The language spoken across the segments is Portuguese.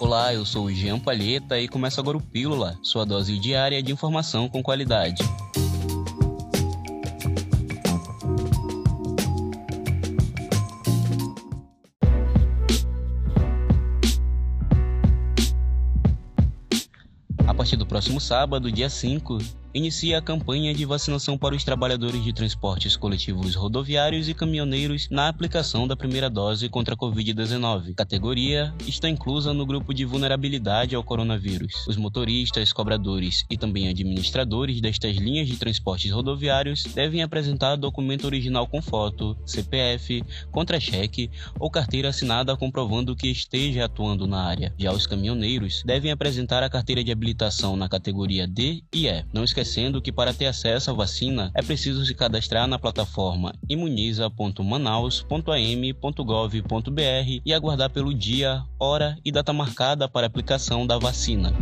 Olá, eu sou o Jean Palheta e começa agora o Pílula, sua dose diária de informação com qualidade. A partir do próximo sábado, dia 5, inicia a campanha de vacinação para os trabalhadores de transportes coletivos rodoviários e caminhoneiros na aplicação da primeira dose contra a Covid-19. Categoria está inclusa no grupo de vulnerabilidade ao coronavírus. Os motoristas, cobradores e também administradores destas linhas de transportes rodoviários devem apresentar documento original com foto, CPF, contra-cheque ou carteira assinada comprovando que esteja atuando na área. Já os caminhoneiros devem apresentar a carteira de habilitação na categoria D e E. Não esquecendo que para ter acesso à vacina é preciso se cadastrar na plataforma imuniza.manaus.am.gov.br e aguardar pelo dia, hora e data marcada para aplicação da vacina.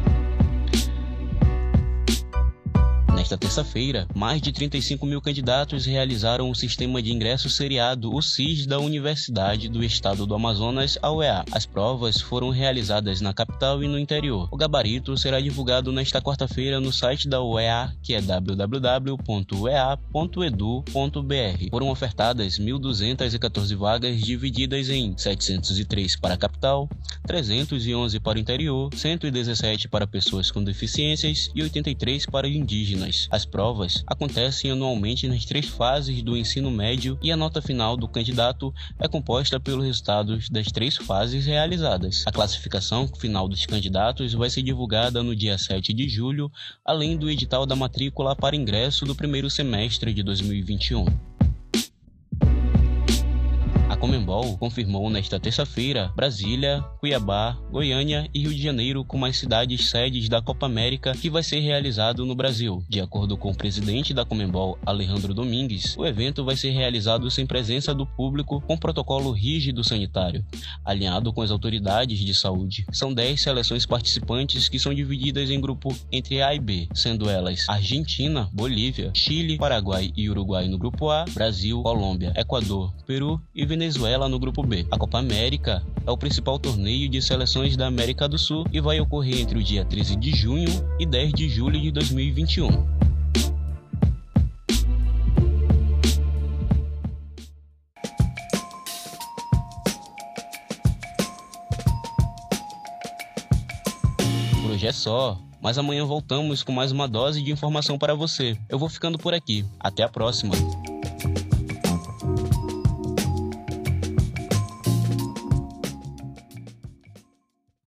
Nesta terça-feira, mais de 35 mil candidatos realizaram o Sistema de Ingresso Seriado, o SIS, da Universidade do Estado do Amazonas, a UEA. As provas foram realizadas na capital e no interior. O gabarito será divulgado nesta quarta-feira no site da UEA, que é www.uea.edu.br. Foram ofertadas 1.214 vagas divididas em 703 para a capital, 311 para o interior, 117 para pessoas com deficiências e 83 para indígenas. As provas acontecem anualmente nas três fases do ensino médio e a nota final do candidato é composta pelos resultados das três fases realizadas. A classificação final dos candidatos vai ser divulgada no dia 7 de julho, além do edital da matrícula para ingresso do primeiro semestre de 2021. Comembol confirmou nesta terça-feira Brasília, Cuiabá, Goiânia e Rio de Janeiro como as cidades sedes da Copa América que vai ser realizado no Brasil. De acordo com o presidente da Comembol, Alejandro Domingues, o evento vai ser realizado sem presença do público com protocolo rígido sanitário, alinhado com as autoridades de saúde. São 10 seleções participantes que são divididas em grupo entre A e B, sendo elas Argentina, Bolívia, Chile, Paraguai e Uruguai no grupo A, Brasil, Colômbia, Equador, Peru e Venezuela Venezuela no grupo B. A Copa América é o principal torneio de seleções da América do Sul e vai ocorrer entre o dia 13 de junho e 10 de julho de 2021. Por hoje é só, mas amanhã voltamos com mais uma dose de informação para você. Eu vou ficando por aqui. Até a próxima.